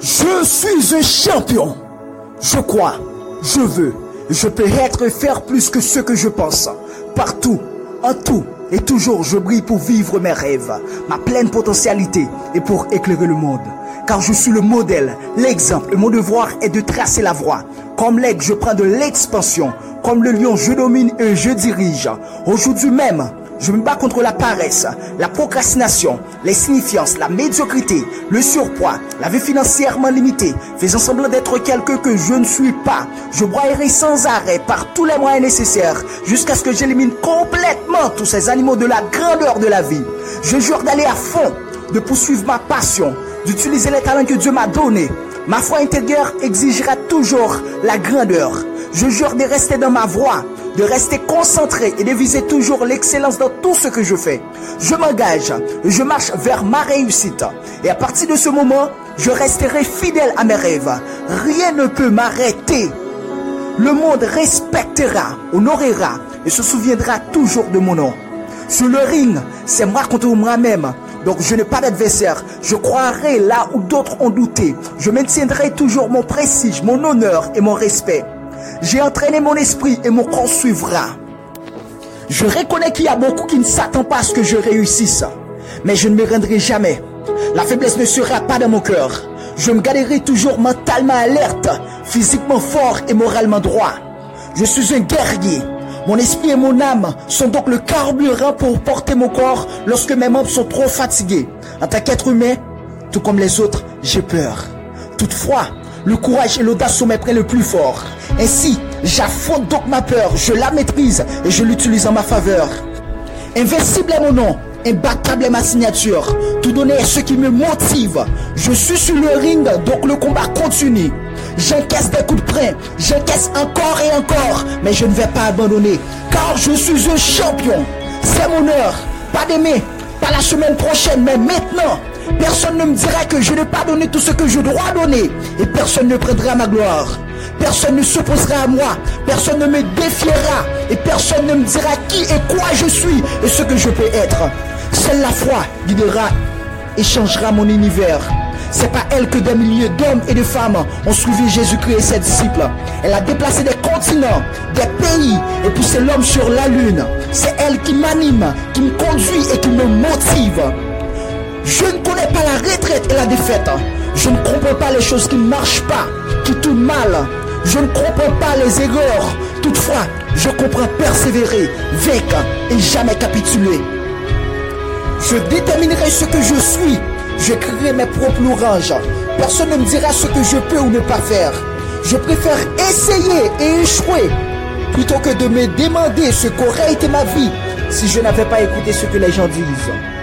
Je suis un champion. Je crois, je veux, je peux être et faire plus que ce que je pense. Partout, en tout et toujours, je brille pour vivre mes rêves, ma pleine potentialité et pour éclairer le monde. Car je suis le modèle, l'exemple mon devoir est de tracer la voie. Comme l'aigle, je prends de l'expansion. Comme le lion, je domine et je dirige. Aujourd'hui même, je me bats contre la paresse, la procrastination, les signifiances, la médiocrité, le surpoids, la vie financièrement limitée, faisant semblant d'être quelque que je ne suis pas. Je broyerai sans arrêt par tous les moyens nécessaires jusqu'à ce que j'élimine complètement tous ces animaux de la grandeur de la vie. Je jure d'aller à fond, de poursuivre ma passion, d'utiliser les talents que Dieu m'a donnés. Ma foi intérieure exigera toujours la grandeur. Je jure de rester dans ma voie, de rester concentré et de viser toujours l'excellence dans tout ce que je fais. Je m'engage, je marche vers ma réussite. Et à partir de ce moment, je resterai fidèle à mes rêves. Rien ne peut m'arrêter. Le monde respectera, honorera et se souviendra toujours de mon nom. Sur le ring, c'est moi contre moi-même. Donc je n'ai pas d'adversaire. Je croirai là où d'autres ont douté. Je maintiendrai toujours mon prestige, mon honneur et mon respect. J'ai entraîné mon esprit et mon corps suivra. Je reconnais qu'il y a beaucoup qui ne s'attendent pas à ce que je réussisse. Mais je ne me rendrai jamais. La faiblesse ne sera pas dans mon cœur. Je me garderai toujours mentalement alerte, physiquement fort et moralement droit. Je suis un guerrier. Mon esprit et mon âme sont donc le carburant pour porter mon corps lorsque mes membres sont trop fatigués. En tant qu'être humain, tout comme les autres, j'ai peur. Toutefois, le courage et l'audace sont mes prêts le plus fort. Ainsi, j'affronte donc ma peur, je la maîtrise et je l'utilise en ma faveur. Invincible est mon nom, imbattable est ma signature. Tout donner est ce qui me motive. Je suis sur le ring, donc le combat continue. J'encaisse des coups de frein, j'encaisse encore et encore, mais je ne vais pas abandonner, car je suis un champion. C'est mon heure, pas d'aimer, pas la semaine prochaine, mais maintenant. Personne ne me dira que je n'ai pas donné tout ce que je dois donner, et personne ne prendra ma gloire. Personne ne s'opposera à moi, personne ne me défiera, et personne ne me dira qui et quoi je suis et ce que je peux être. Seule la foi guidera et changera mon univers. C'est pas elle que des milliers d'hommes et de femmes ont suivi Jésus-Christ et ses disciples. Elle a déplacé des continents, des pays et poussé l'homme sur la lune. C'est elle qui m'anime, qui me conduit et qui me motive. Je ne connais pas la retraite et la défaite. Je ne comprends pas les choses qui ne marchent pas, qui tournent mal. Je ne comprends pas les erreurs. Toutefois, je comprends persévérer, vaincre et jamais capituler. Je déterminerai ce que je suis. Je créerai mes propres louanges. Personne ne me dira ce que je peux ou ne pas faire. Je préfère essayer et échouer plutôt que de me demander ce qu'aurait été ma vie si je n'avais pas écouté ce que les gens disent.